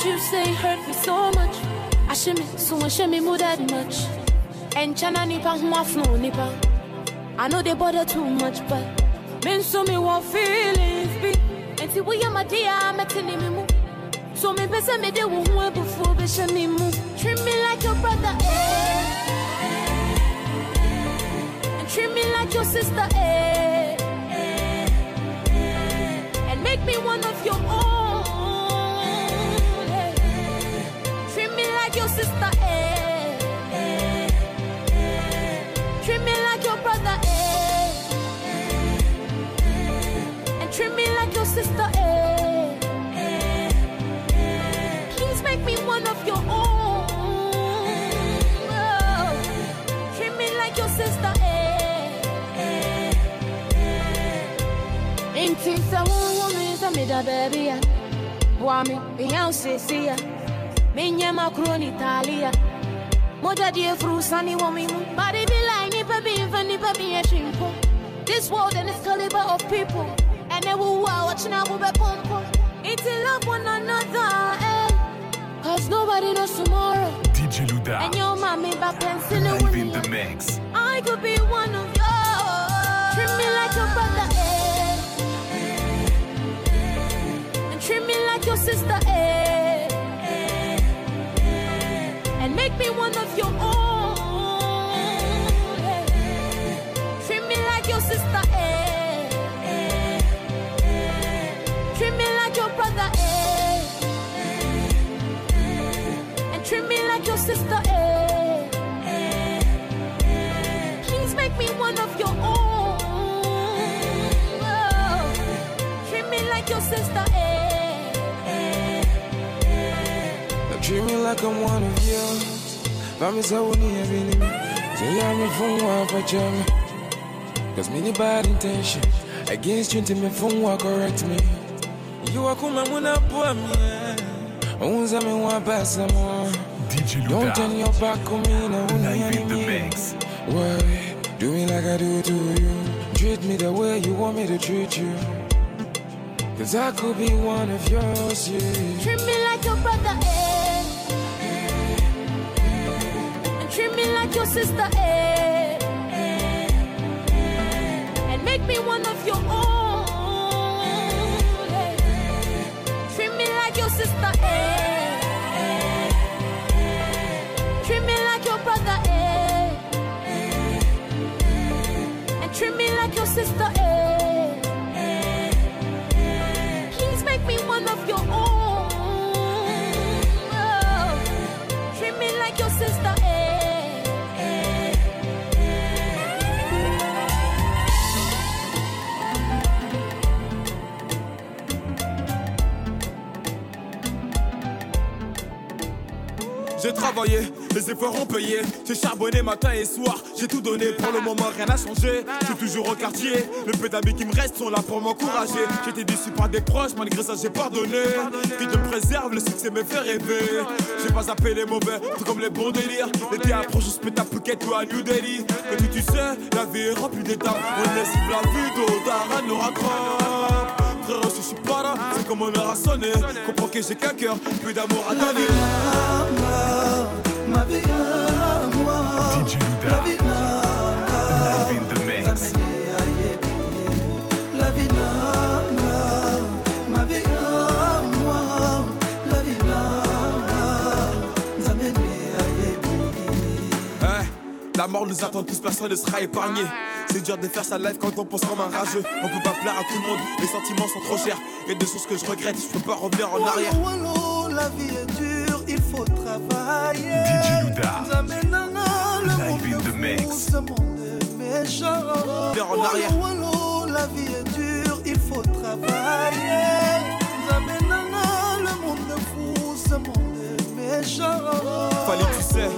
words you say hurt me so much. I shimmy, so I shimmy more that much. And chana nipa huafno nipa. I know they bother too much, but men so me want feelings be. And see we are my dear, I'm a So me best me de wo hu before be shame mu. Treat me like your brother, eh. And treat me like your sister, eh. And make me one of your own. Ain't so woman is a mida baby. ya. Wami, ya. Minya macron Italia. Moja die fru sunny woman. Body be like even a chimpo. This world and its caliber of people. And they will wow, watching out with a in love one another, eh. Cause nobody knows tomorrow. DJ Louda. And your mommy back pencil Live in the mix. I could be one of yours. Treat me like your brother, eh. Treat me like your sister, eh. And make me one of your own. eh. Treat me like your sister, eh. Treat me like your brother, eh. And treat me like your sister, eh. Please make me one of your own. Oh. Treat me like your sister, eh. Like I'm one of yours. Vami sa wuni ya bini mi. Say me phone wa for jam. Cause me ni bad intention. Against you me phone wa correct me. You are kuma muna poa mi. Unza me wa basa mo. DJ Don't turn your back on me now. Live in the mix. Why? Do me like I do to you. Treat me the way you want me to treat you. Cause I could be one of yours, yeah. Treat me like your brother, eh. Me like your sister, eh. And make me one of your own. eh. Treat me like your sister, eh. Treat me like your brother, eh. And treat me like your sister, les efforts ont payé. J'ai charbonné matin et soir, j'ai tout donné. Pour le moment, rien n'a changé. Je suis toujours au quartier. Le peu d'amis qui me restent sont là pour m'encourager. J'étais déçu par des proches, malgré ça, j'ai pardonné. Dieu me préserve, le succès me fait rêver. J'ai pas zappé les mauvais, tout comme les bons délires. L'été approche, je pète à Phuket ou à New Delhi. Et puis tu sais, la vie est remplie d'étapes. On laisse la rien ne nous rattrape. Si je suis pas là, c'est comme on aura sonné. Comprends que j'ai qu'un cœur, plus d'amour à donner. DJ Luda. Live in the mix. Hein, La mort nous attend tous, personne ne sera épargné. C'est dur de faire sa life quand on pense comme un rageux. On peut pas plaire à tout le monde, les sentiments sont trop chers. Et des choses que je regrette, je peux pas revenir en arrière. Wallo, la vie est dure. DJ Luda. Live in the mix. Vers en arrière. La vie est dure, il faut travailler. Le monde est fou, ce monde est méchant. Fallait que tu sais.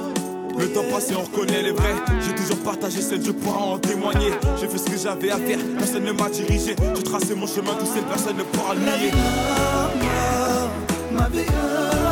Le temps passé, on reconnaît les vrais. J'ai toujours partagé celle, je pourrai en témoigner. J'ai fait ce que j'avais à faire, personne ne m'a dirigé. J'ai tracé mon chemin, tout seul, personne ne pourra le nier. Ma vie à moi,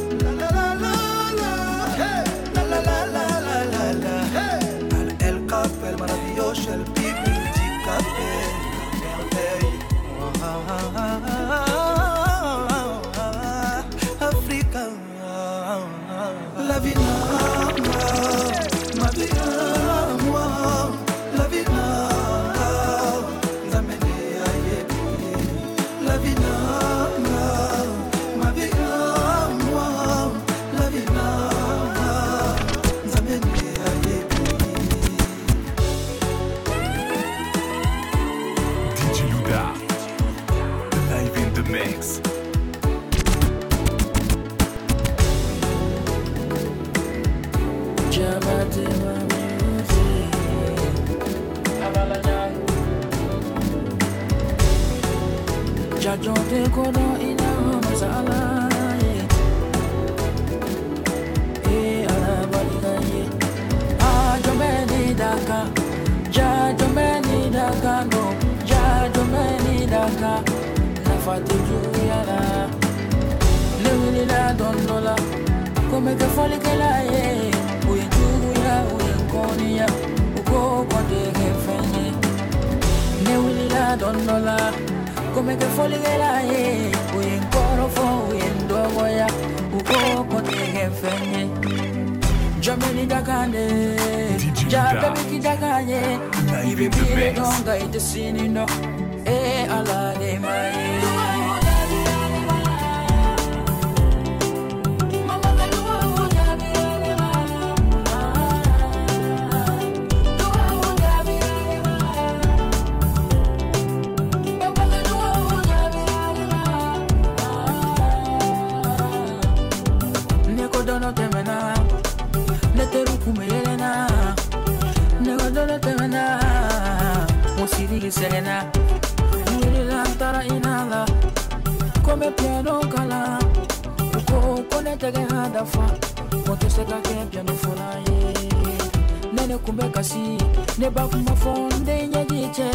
social people qui café merveille. Africa, you vie me piano kala. Uko kone tege hadafa. Seka ke piano ye. Nene kumbe kasi neba bakuma fonde nye giche.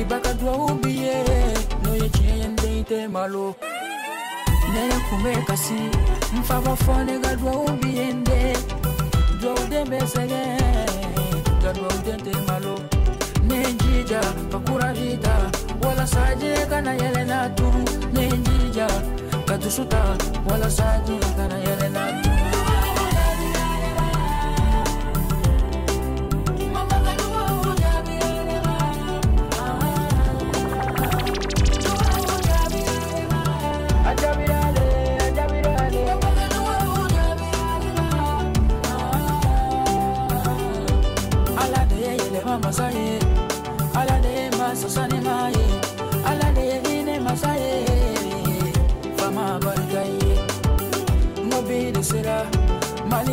Ibaka dua ubiye No ye chende ite malo. Nene kumbe kasi Mfava fonde ga dua ubiye nde. Dua ude mesege Ga dua ude te malo nenjija bakura vita. Wala kana yele na tu nenjija katusuta. Wala kana yele na tu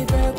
Bangi ba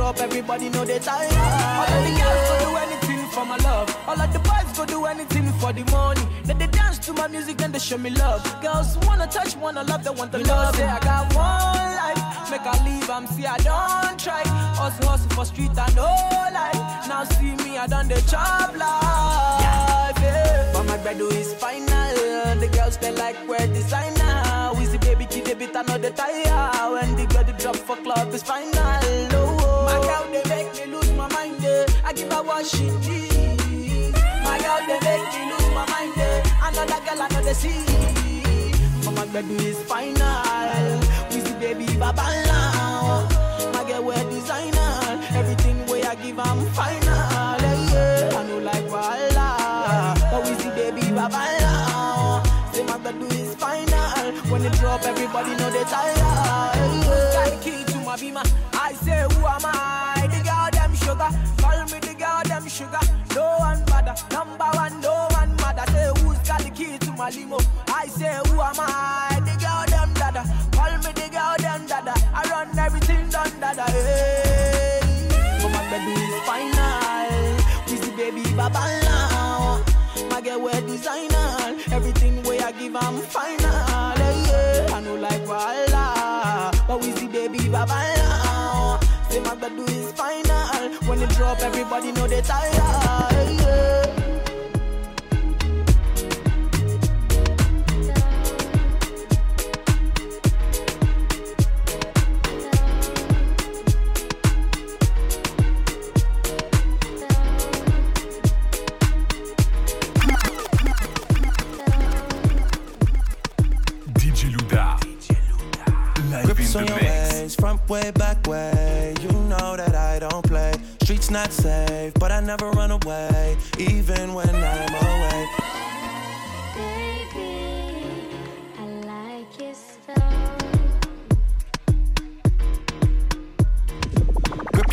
drop, everybody know they tired. All of the girls go do anything for my love. All of the boys go do anything for the money. Then they dance to my music and they show me love. Girls wanna touch, wanna love, they want the love. Say I got one life, make I leave, I'm see I don't try. Hustle, hustle for street and no life. Now see me, I done the job life. Yeah. But my bread is final. The girls they like wear designer. We see baby kid a bit another tire. When the girl they drop for club is final. I give her what she needs. My girl they make me lose my mind. eh. Another girl another see. My bread is final. We see baby baba now. My girl wear designer. Everything way I give I'm final. Yeah. I know like Walla. But we see baby baba now. Say my bread is final. When they drop, everybody know they tired. Yeah. The key to my beamer. I say who am I? Number one, no one mother. Say who's got the key to my limo? I say who am I? The girl them dada. Call me the girl them dada. I run everything done dada. Hey. But my baby is final. With the baby baba now. My girl wear designer. Everything way I give I'm final. Hey, yeah. I know like Walla. But we see baby baba now. Say my do is final. When they drop, everybody know they tired. Way, back way. You know that I don't play. Streets not safe, but I never run away, even when I'm away.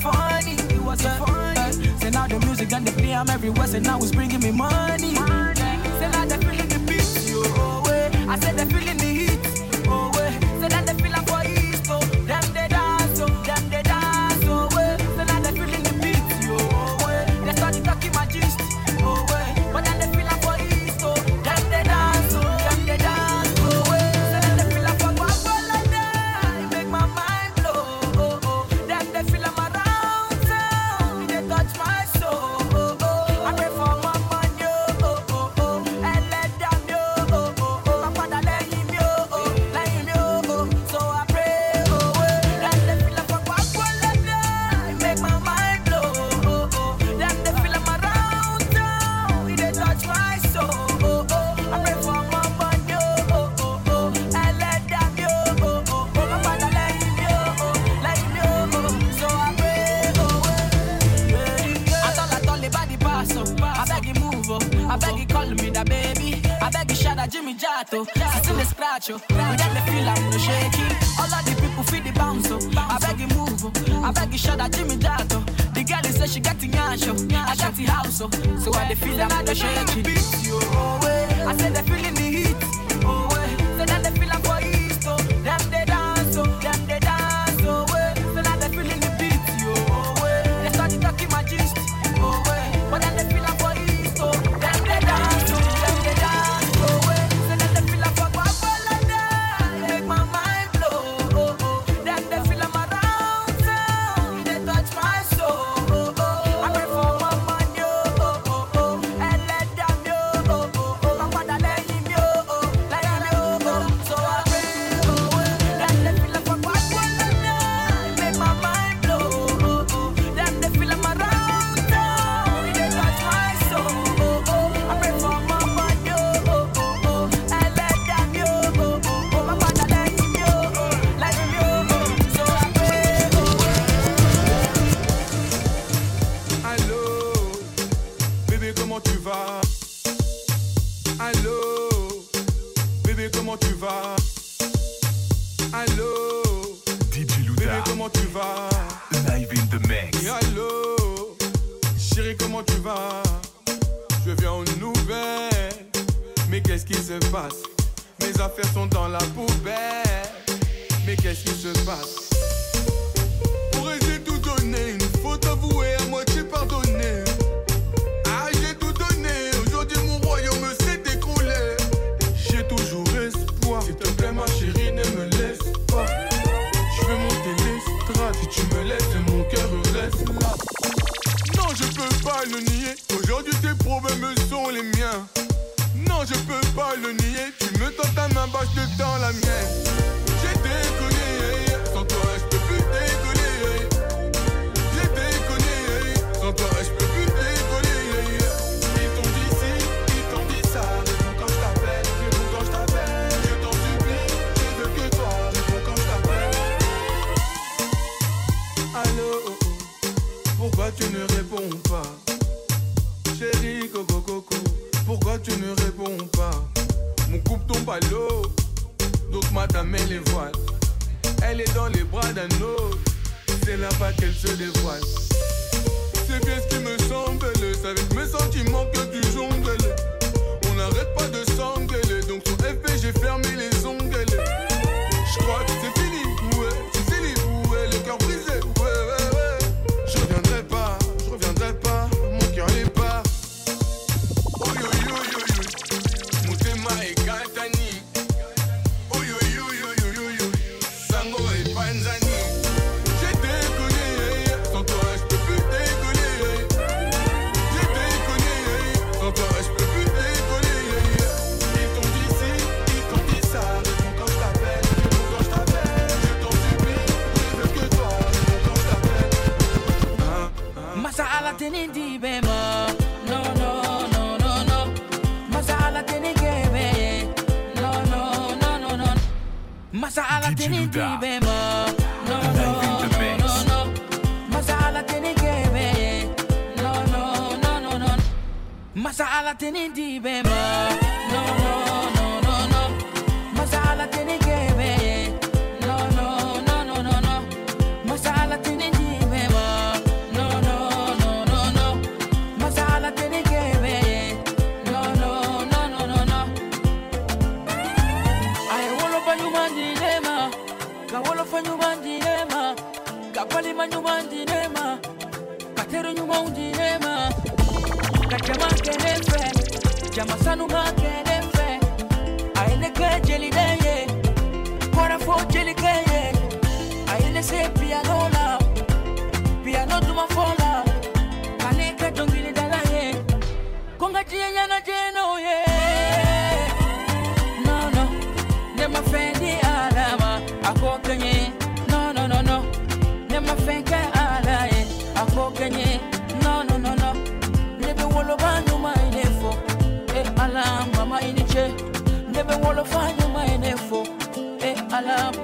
Funny, it wasn't funny. Say now the music and the play, I'm everywhere, say now it's bringing me money. Say now they're feeling the beat, yo. I said they're feeling the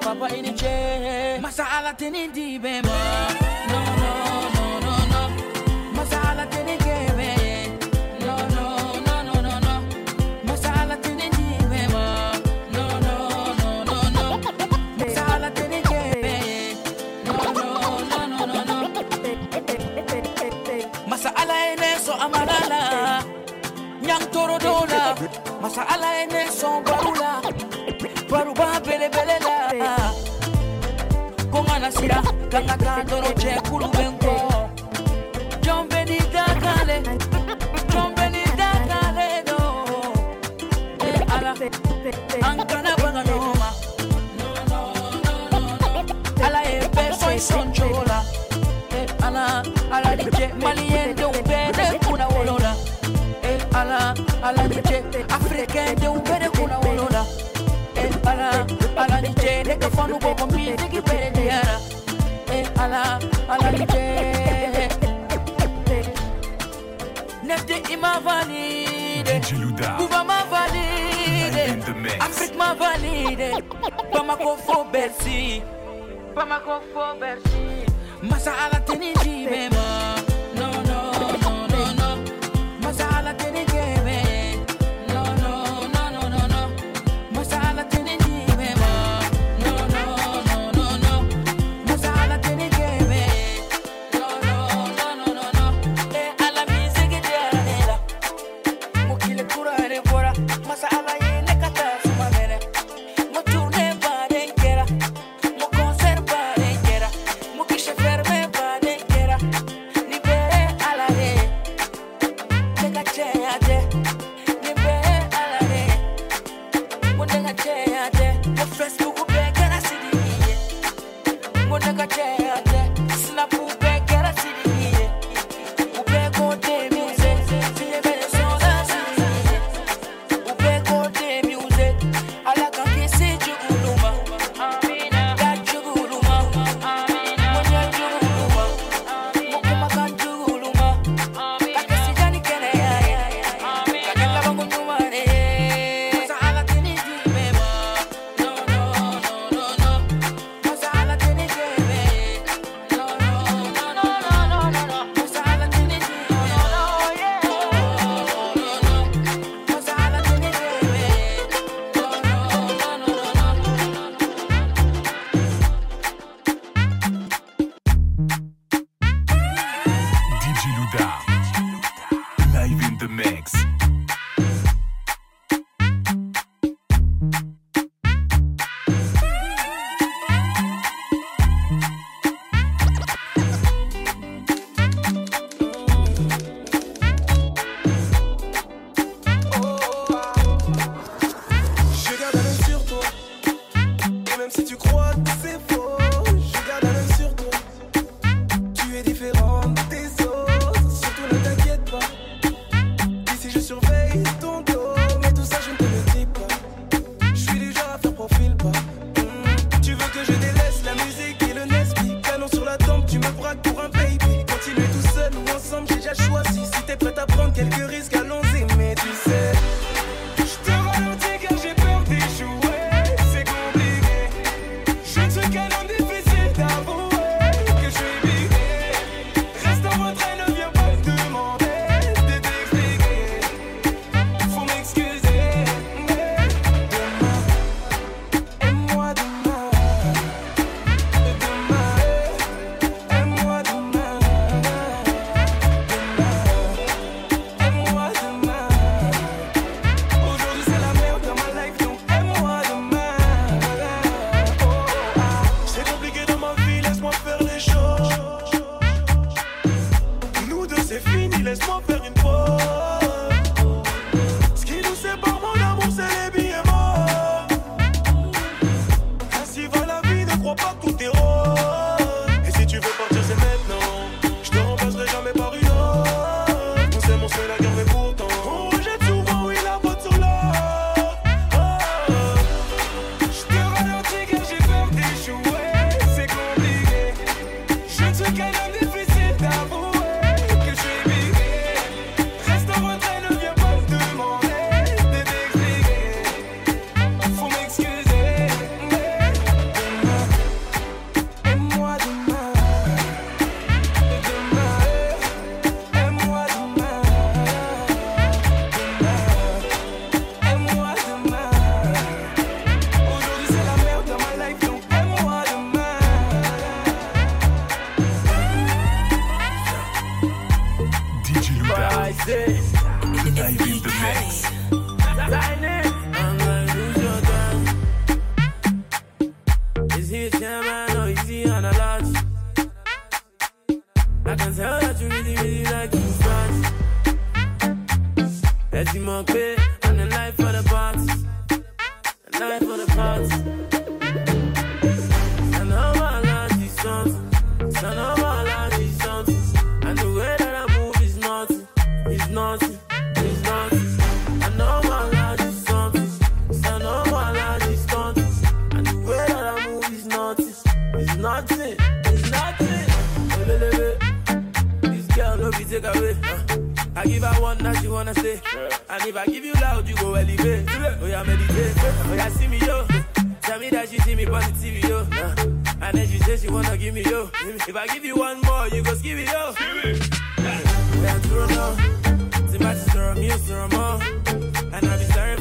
papa ini je Masalah ini di bema No no no no no Masalah ini kebe No no no no no no Masalah ini di bema No no no no no Masalah teni kebe No no no no no no Masalah amalala Nyang toro dola Masalah ini barula baruba belebelela konga na sira kanga ta toro cɛ kulu dakale jɔn dakale dɔ e ala an kana baga ɲɔgɔn ala ye bɛɛ foyi sɔn e ala ala de cɛ maliyɛn denw bɛɛ e ala ala de Kwa nou bo kombi, digi pere de yara E ala, ala ni de Nefti ima valide. Kuba ma valide. Afrik ma valide. Bamako fo Bercy. Bamako fo Bercy. Masa ala teni di mema Eddie Murphy, and the life for the parts, The life for the party. And all my life is something. And all my life is something. And the way that I move is nothing. Is nothing. Is all all. And the way that I move is. Is. Is. This girl, be take away. Uh. I give her one, night, she wanna stay. If I give you loud, you go elevate. Oh yeah, meditate. Oh yeah, see me yo. Tell me that she see me TV yo. And then she say she wanna give me yo. If I give you one more, you go give it yo. Yeah, throw no. See my sister, me, sister, more. And I be staring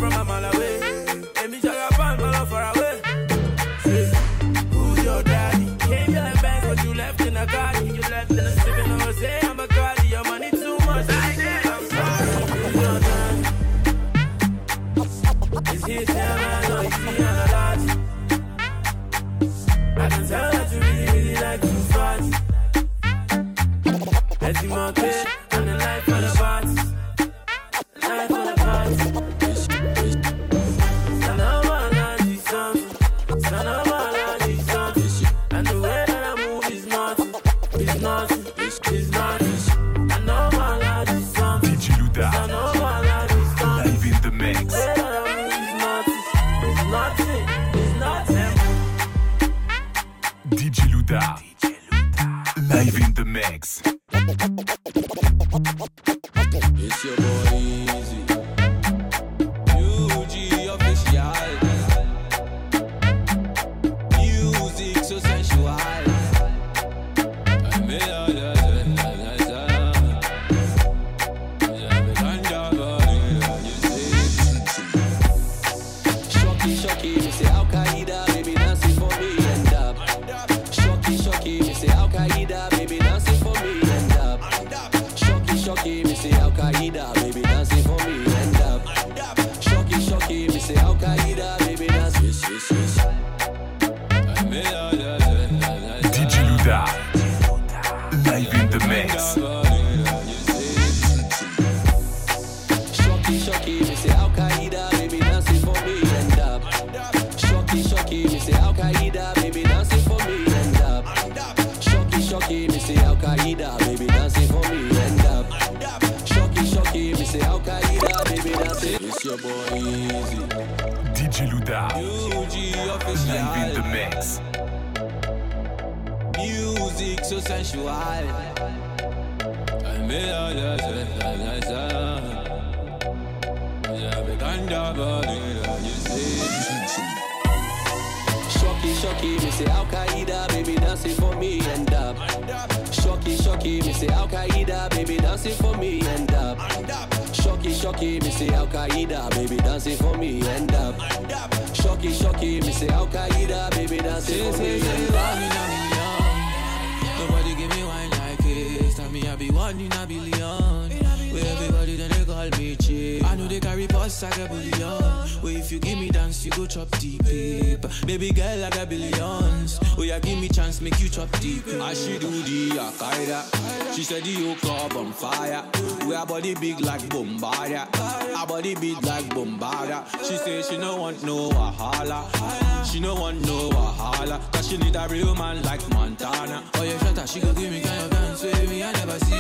Bombardia Her body big like Bombardia She say she no want no Wahala She no want no Wahala Cause she need a real man like Montana Oh yeah, shut up, she go give me kind of dance with me, I never see.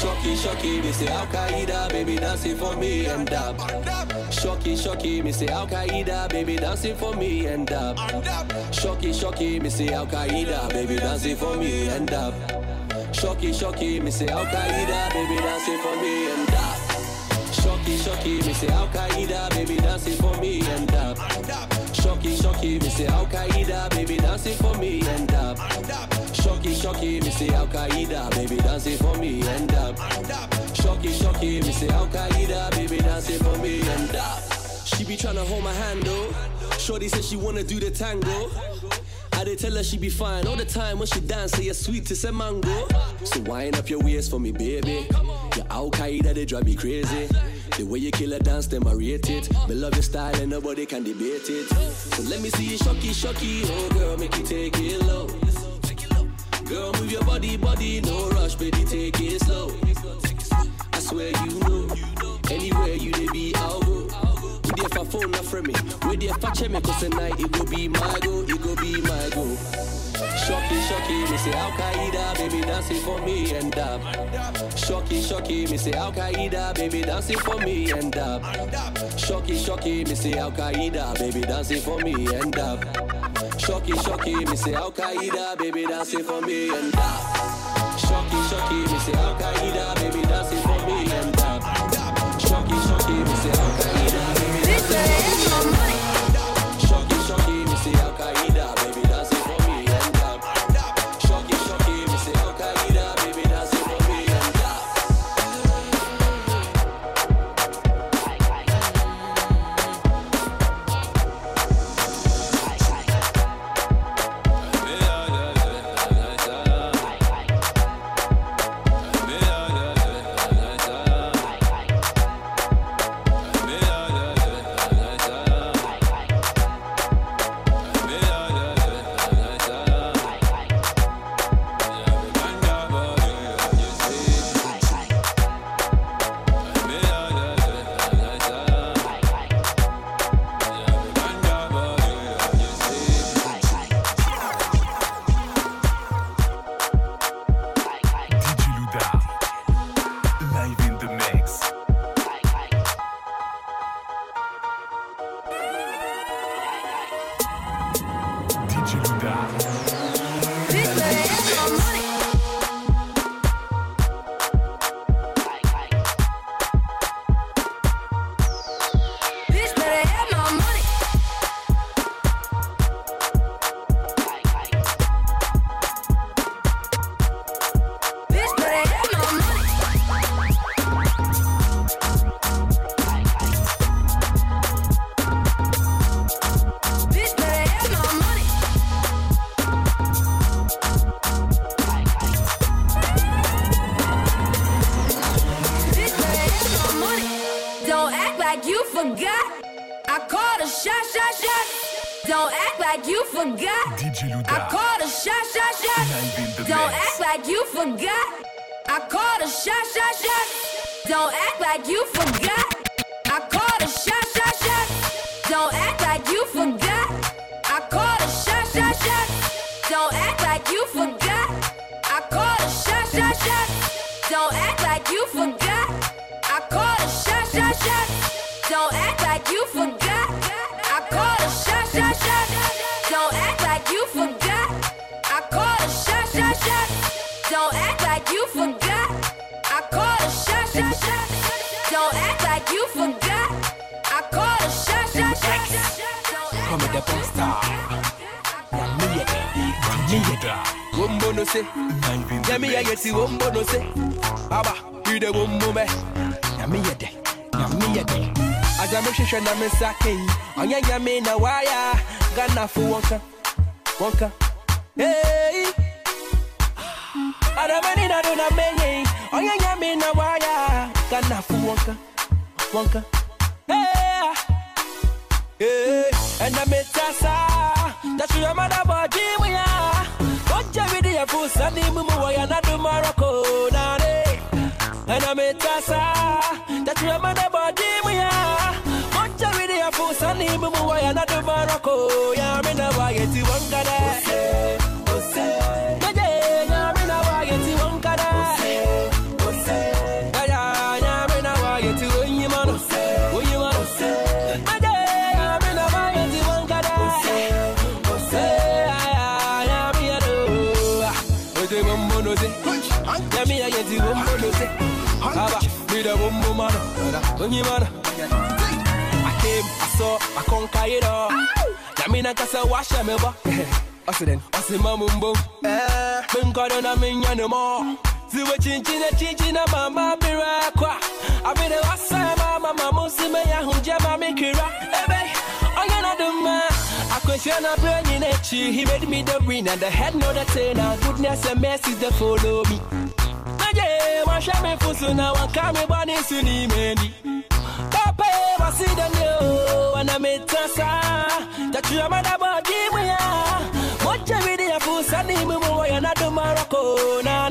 Shocky, shocky, me say Al Qaeda, baby dancing for me and up. Shocky, shocky, me say Al Qaeda, baby dancing for me and up. Shocky, shocky, me say Al Qaeda, baby dancing for me and up. Shocky, shocky, me say Al Qaeda, baby dancing for me and up. Shocky, shocky, me say Al Qaeda, baby dancing for me and up. Shocky, shocky, me say Al Qaeda, baby dancing for me and up. Shocky, shocky, me say Al Qaeda, baby dancing for me and up. Shocky, shocky, me say Al Qaeda, baby dancing for me and up. She be tryna hold my hand though. Shorty said she wanna do the tango. I did tell her she be fine all the time when she dance, say you're sweet as a mango. So wind up your waist for me, baby. Your Al Qaeda, they drive me crazy. The way you kill a dance, them I rate it. Me love your style and nobody can debate it. So let me see you shocky, shocky, oh girl, make you take it low. Girl, move your body, body, no rush, baby, take it slow. I swear you know, anywhere you they be, I'll go. With the fa phone me. Fa check me cause tonight it go be my go, it go be my go. Shocky, shocky, me say Al Qaeda, baby dancing for me and dab. Shocky, shocky, me say Al Qaeda, baby dancing for me and dab. Shocky, shocky, me say Al Qaeda, baby dancing for me and dab. Shocky, shocky, me say Al Qaeda, baby dancing for me and dab. Shocky, shocky, me say Al Qaeda, baby dancing Don't act like you forgot. Wombo no say. Live in Yeah, the me yeah, mix. yes, wombo no say. Aba, you the wombo me. Yeah, me yeah, de. Yeah, me yeah, de. As I'm a na me sake. Onya ya me na waya. Gana fu wonka, wonka. Hey. Adamani na do na me. Onya ya me na waya. Gana fu wonka, wonka. Hey. Hey, and I met Tassa. That's your mother body, we are. What you with your food, Sunday, Mumu, and I do Morocco, Nane. And I met Tassa. That's your mother body, we are. What you with your Sunday, Mumu, and I do Morocco, yeah, I'm in a way to Onyi man? I came, I saw, I conquer it all. Yami na kasa washa me ba Ose den, ose mamumbo Minkado na minya no more. Ziwe chinchina chinchina mama bira kwa Abide wasa mama mamusi me ya hunje mami kira. Ebe, oya na duma I question a brain in echi He made me the win and the head know the tail Now goodness and mercy they follow me Naje, washa me fusu na wakame bani suni mendi. Papa, wasi the new Wana metasa. Tatu amada body we are Mocha vidi ya fusa ni mumu wa yana do Morocco Na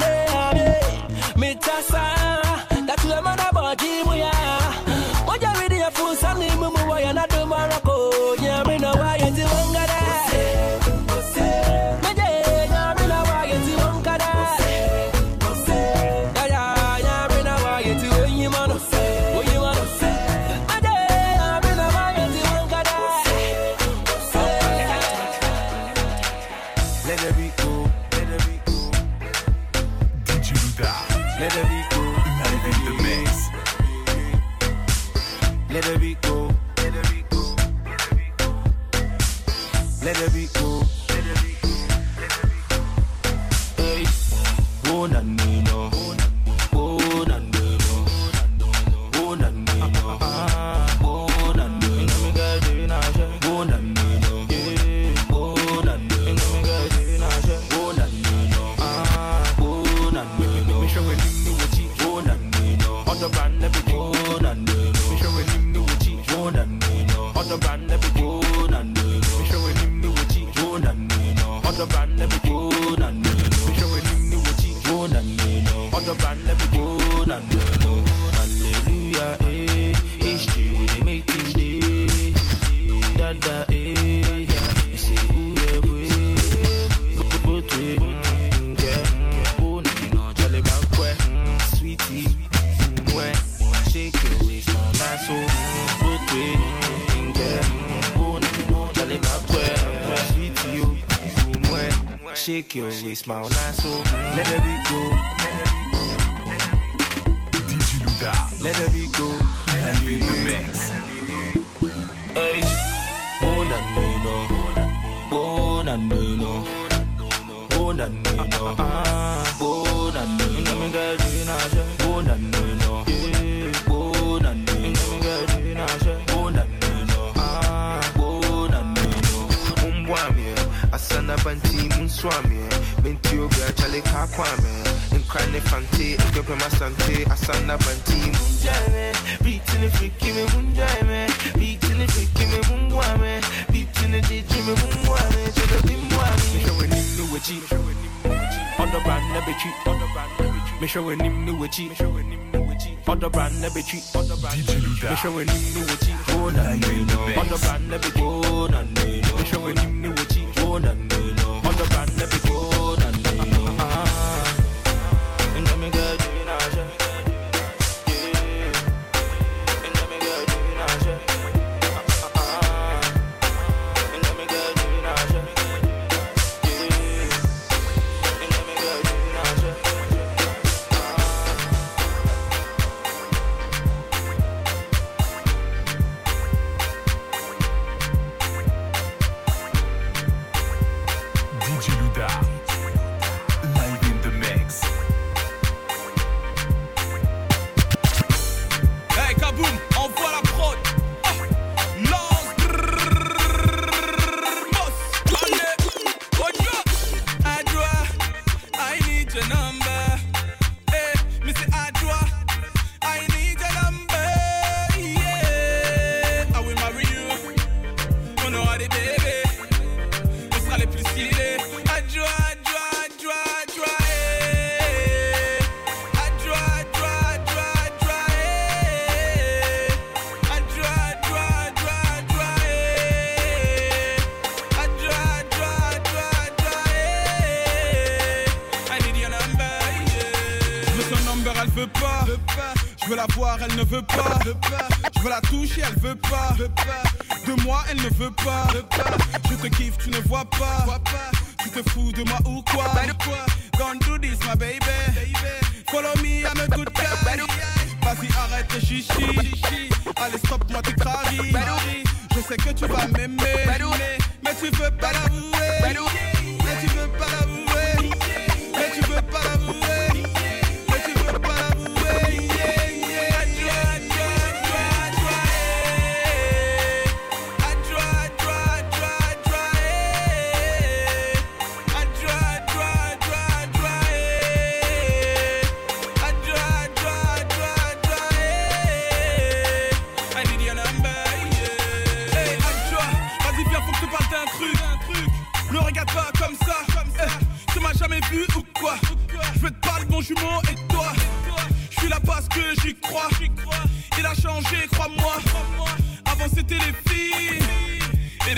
make your waist smile nice, let it go.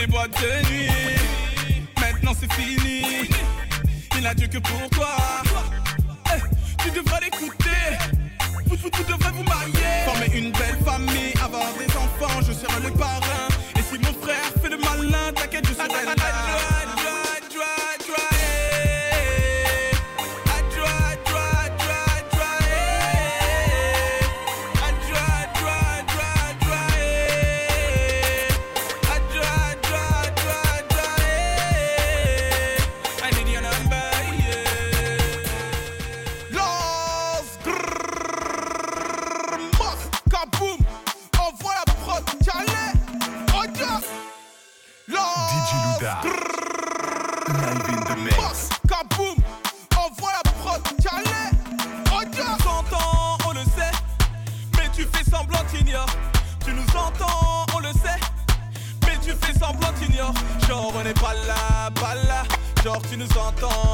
les boîtes de nuit. Maintenant c'est fini. Il a Dieu que pour toi. Eh, tu devrais l'écouter. Vous, vous, vous, devrez vous marier. Former une belle famille, avoir des enfants. Je serai le parrain. Et si mon frère fait le malin, t'inquiète, je serai là. Tu nous entends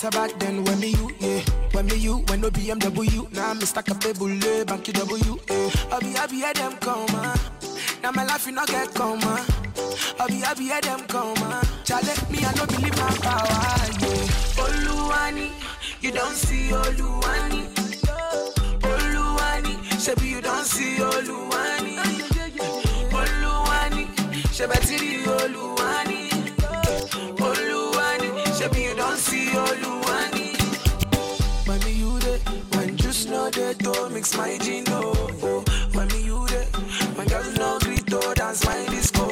Gutter back then when me you, yeah. When me you, when no BMW. Now nah, Mr. Cafe Bulle, Banky W, yeah. I be happy at them come, ah. Now my life you not get come, ah. I be happy at them come, ah. Charlie, me I no believe my power, yeah. Oluwani, you don't see Oluwani. Oluwani, Shebi you don't see Oluwani. My gino. Oh, when me you there, when girls no greet to dance my disco.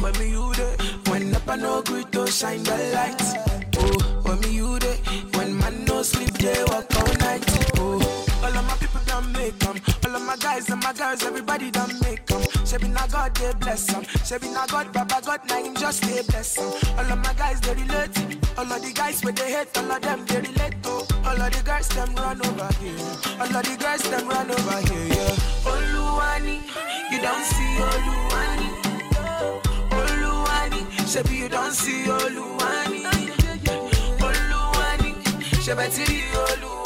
When me you there, when up no greet to shine the lights. Oh, when me you there, when man no sleep they work all night. Oh, all of my people done make 'em. All of my guys and my girls, everybody done make 'em. Shebi na God they bless 'em. Shebi na God, Baba God, na him just they bless 'em. All of my guys they relate. All of the guys where they hate, all of them they relate to. All of the girls them run over here. All of the girls them run over here. Yeah. Oluwani, you don't see Oluwani. Oluwani, Shebi you don't see Oluwani. Oluwani, Shebetiri. Oluwani,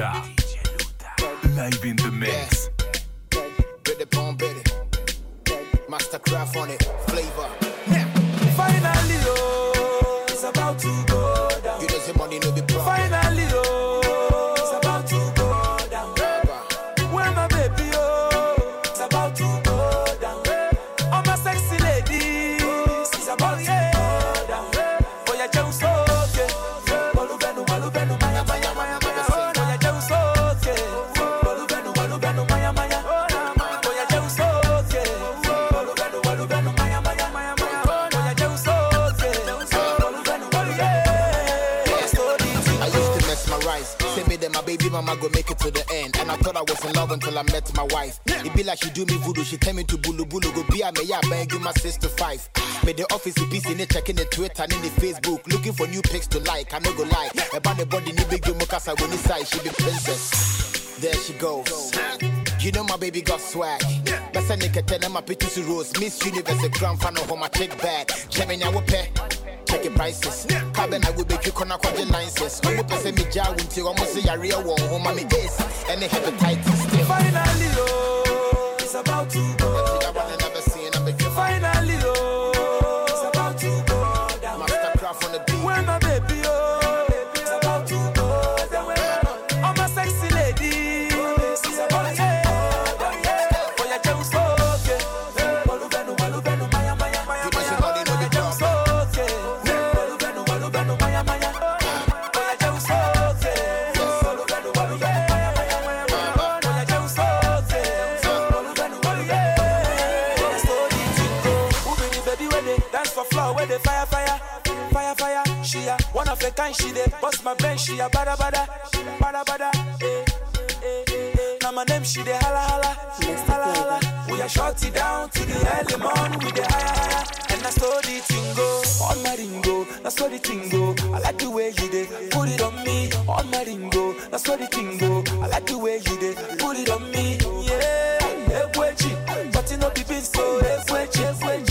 Louda. Live in the mix. Betty Pong Betty. Masterkraft on it. Flavour. Finally, baby mama go make it to the end. And I thought I was in love until I met my wife. It be like she do me voodoo, she tell me to bulu bulu go be a me yeah bang you my sister five. Made the office piece in it, checking the Twitter and in the Facebook, looking for new pics to like. I no go lie. About the body ni big you mukasa when inside she be princess. There she goes. You know my baby got swag. Best nigga tell them my pictures to rose. Miss Universe, grand final for my chick bag. Chemin, I will pay. Check your prices. Cabin, I will make you corner quad licenses. I'm going to me jar until almost say a real one. Mommy is. And they hepatitis still. Finally, oh, it's about to go. One of a kind, she dey bust my brain, she a bada bada, bada bada. Eh, eh, eh. Now my name she dey holla holla, holla holla. We are it down to the early morning with the higher higher, and I saw the tingo on my ringo. That's what the tingo. I like the way you dey put it on me on my ringo. That's what the tingo. I like the way you dey put it on me. Yeah, ekwechi, but you know being so ekwechi, ekwechi.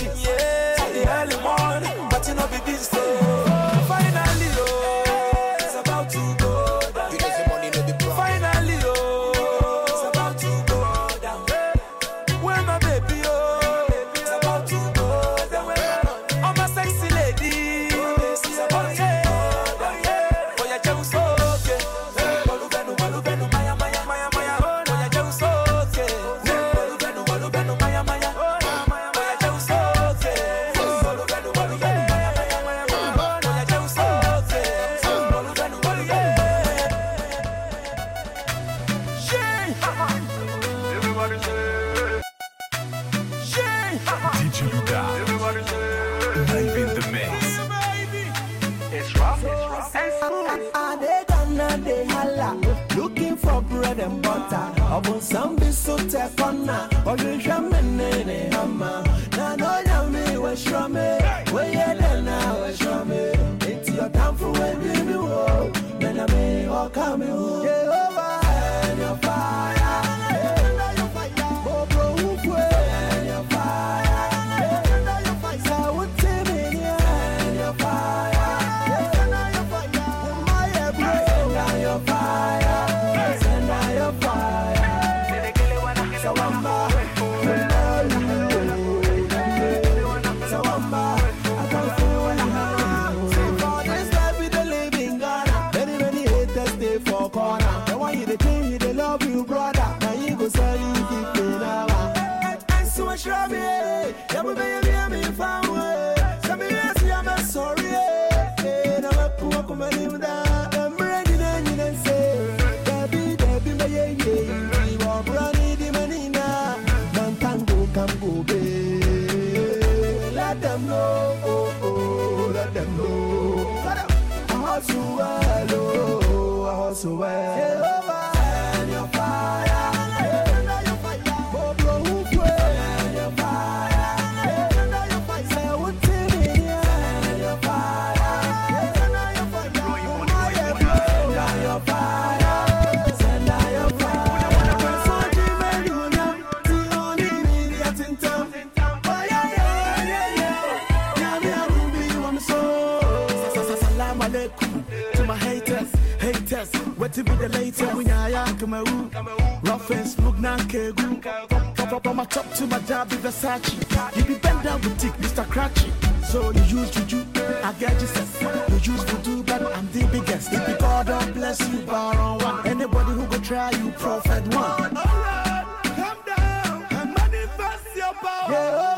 Well. To be the latest? I am Cameroon, rough and smooth, now kegu. From- From my top to my job, be Versace. You be bent down boutique, Mr. Cratchy. So you use juju, I get you sense. You use voodoo, but I'm the biggest. If God bless you, bar on one. Anybody who go try you, prophet one. Come down manifest your power. Jehovah,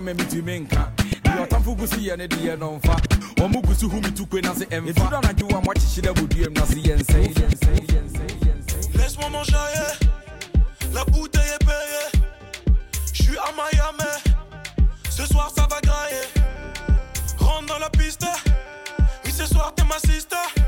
ma nka deɛ ɔtamfo gu so yɛ ne deɛ no mfa gu so hu me tukwe na se ɛmfa anadwo a boduam na se yɛnsɛe Laisse-moi m'enjailler, la bouteille est payée. Je suis à Miami, ce soir ça va grailler. Rentre dans la piste, oui ce soir t'es ma sister.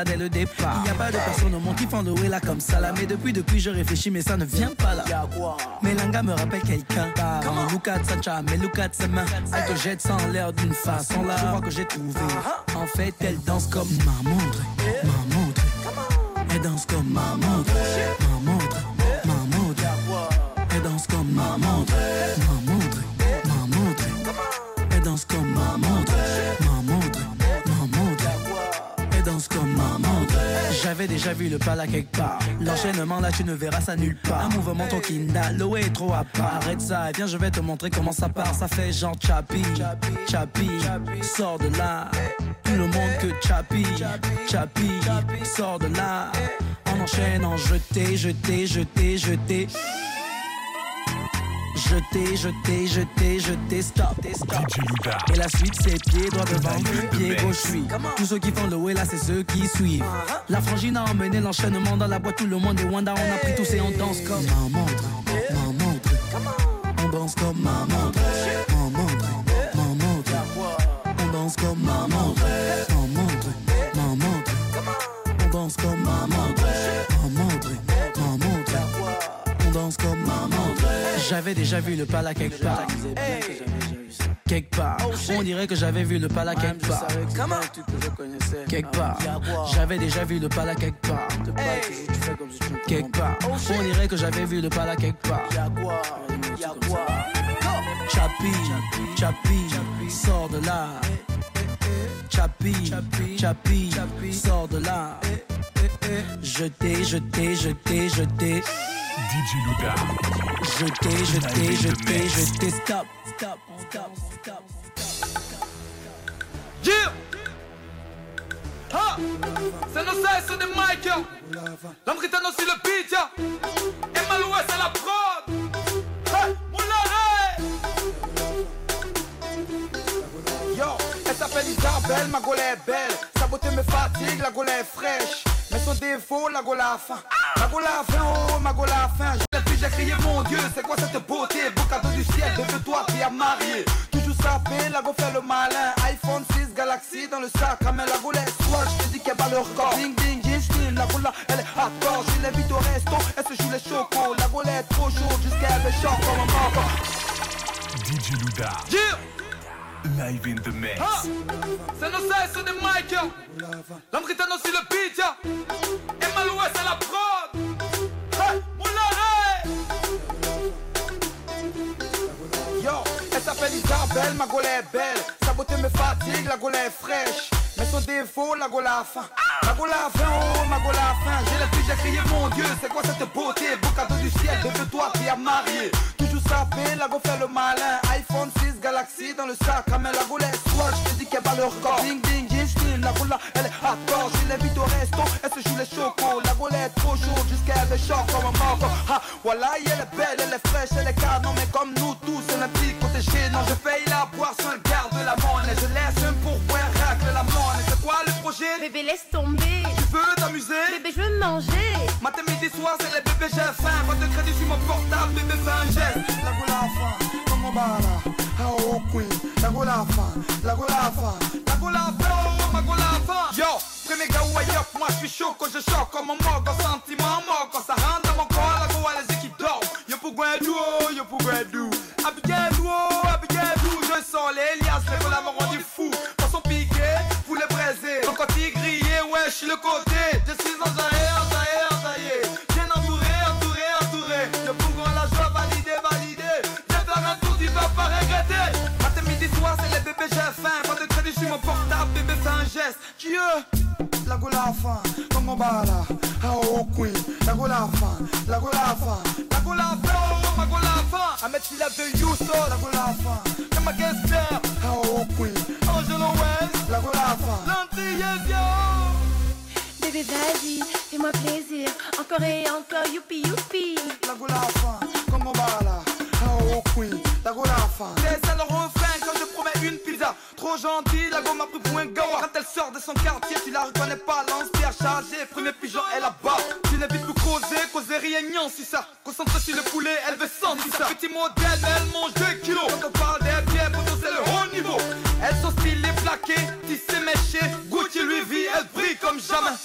Ça dès le départ. Il n'y a pas de personne au monde qui font le là comme ça là. Mais depuis, depuis, je réfléchis, mais ça ne vient pas là. Melanga me rappelle quelqu'un. Mais look at Sancha, mais look at ses mains. Elle te jette en l'air d'une façon là. Je crois que j'ai trouvé. En fait, elle danse comme ma montre. Vu le pala quelque part. L'enchaînement là, tu ne verras ça nulle part. Un mouvement ton kinda, l'eau est trop à part. Arrête ça, et viens, je vais te montrer comment ça part. Ça fait genre chapi, chapi, sors de là. Tout le monde que chapi, chapi, sors de là. On enchaîne en jeté, jeté, jeté, jeté. Jeté, jeté, jeté, stop, stop. Et la suite, c'est pied droit devant, pied gauche suit. Tous ceux qui font le way là, c'est ceux qui suivent. La frangine a emmené l'enchaînement dans la boîte, tout le monde est Wanda. On a pris tous et on danse comme ma montre, ma montre. On danse comme ma montre, ma montre, ma montre. On danse comme ma montre, ma montre, ma montre. On danse comme ma J'avais déjà vu le pala quelque part. Quelque part. On dirait que j'avais vu le pala quelque part. Quelque part. J'avais déjà vu le pala quelque part. Quelque part. On dirait que j'avais vu le pala quelque part. Chapi, Chapi, sors de là. Chapi, Chapi, sors de là. Jeté, jeté, jeté, jeté. DJ Luda. Jeté, jeté, jeté, jeté, stop, stop, stop, stop. Yeah! Ha! C'est nos c'est de Mike, yo! Aussi le beat, yo! Et Maloué, c'est la prod! Hey! Moulare! Yo, elle s'appelle Isabelle, ma gola est belle. Sa beauté me fatigue, la gola est fraîche. Mais son défaut, la gola a faim. La gola a faim, oh, ma gola a faim. Je vu, j'ai crié, mon Dieu, c'est quoi cette beauté? Beau cadeau du ciel, de toi qui a marié. Toujours sapé, la go fait le malin. iPhone 6 Galaxy dans le sac. Mais la gola est soit, je te dis qu'elle bat le record. Ding, ding, ding, ding, la gola, elle est hardcore. Je l'invite au resto, elle se joue les chocos. La gola est trop chaude, jusqu'à elle me chante comme un enfant. DJ Luda. Yeah! Live in the mix. Ha! C'est nos c'est de Mike, yo! L'homme aussi le beat, yo! Et Maloué, c'est la prod! Hey! Yo, elle s'appelle Isabelle, ma gola est belle. Sa beauté me fatigue, la gola est fraîche. Mais son défaut, la go la fin. La go la fin, oh, ma go la fin. J'ai la j'ai crié, mon Dieu, c'est quoi cette beauté? Beau cadeau du ciel, bébé, toi qui as marié. La go fait le malin. iPhone 6 Galaxy dans le sac. Mais la laisse toi, je te dis qu'elle bat le record. Ding ding, style, la là, elle est à tort. Je l'invite au resto, elle se joue les chocos. La elle est trop chaude jusqu'à elle est choc comme un mort. Ah, voilà, elle est belle, elle est fraîche, elle est canon, mais comme nous tous, c'est un petit côté non Je paye la boisson, elle garde la monnaie. Je laisse un pourboire, racle la monnaie. Quoi le projet? Bébé, laisse tomber. Tu veux t'amuser? Bébé, je veux manger. Matin, midi, soir, c'est les bébés, j'ai faim. Pas de crédit sur mon portable, bébé, fais un geste. La go la fin, comme on bala. Oh, queen, la go la fin, la go la fin, la go la fin, oh, ma go la fin. Yo, premier gars, ouais, yo, moi, je suis chaud quand je choque comme un mort, en sentiment, mort, quand ça rentre dans mon corps, la go, elle est qui dort. Yo, pour Guadou, yo, pour Guadou. Abigail, oh, Abigail, je sens les liasses, les gars, me rendu fou. Suis le côté. Je suis en zaïre, zaïre, zaïre. Bien entouré, entouré, entouré. Le bougon, la joie, validé, validé. Je vais faire un tour, tu vas pas regretter. Matin, midi, soir, c'est les bébés, j'ai faim. Pas de crédit sur mon portable, bébé, fais un geste. Dieu, la go la fin, comme on bala. Oh, queen, la go la fin, la go la fin, la go la fin, oh, ma go la fin. I met you de Houston, la go la fin. Comme ma guest star, oh, queen, Angelo West, la go la fin. L'antilleuse, yo. Bébé, vas-y, fais-moi plaisir. Encore et encore, youpi, youpi. La go la fin, comme on bala. Oh, queen, la go la fin. Laisse le refrain quand je promets une pizza. Trop gentil, la go m'a pris pour un gawa. Quand elle sort de son quartier, tu la reconnais pas. Lance-pierre chargé, premier pigeon, elle là-bas. Tu n'évites plus causer, causer rien, non, si ça. Concentré sur le poulet, elle veut sentir ça. Petit modèle, mais elle mange 2 kilos. Quand on parle des biens, pour c'est le haut niveau. Elles sont stylées, plaquées, tissées, méchées. Gucci, lui vit, elle brille comme jamais.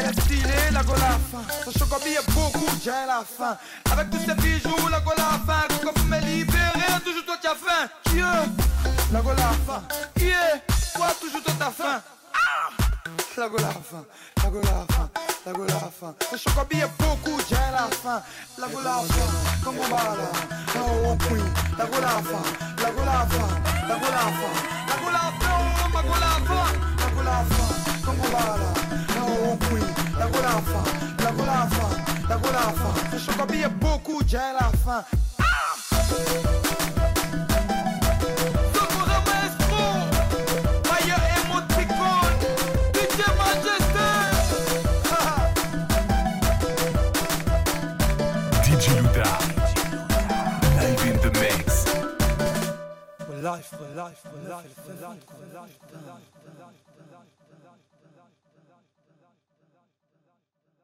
Elle est stylée, la gola fin, sachant qu'on bille beaucoup, j'ai la faim Avec tous ces bijoux, la gola fin, quand vous m'élibérez, toujours toi qui as faim, qui est, la gola fin, qui est, toi toujours toi t'as faim La go la fin, la go la fin, la go la fin. Son chocobi est beaucoup, j'ai la fin. La go la fin, comme on va là. Oh, queen, la go la fin, la go la fin, la go la fin. La go la fin, oh, ma go la fin. La go la fin, comme on va là. Oh, queen, la go la fin, la go la fin, la go la fin. Son chocobi est beaucoup, j'ai la fin. DJ life, for life, for life, for life, for life.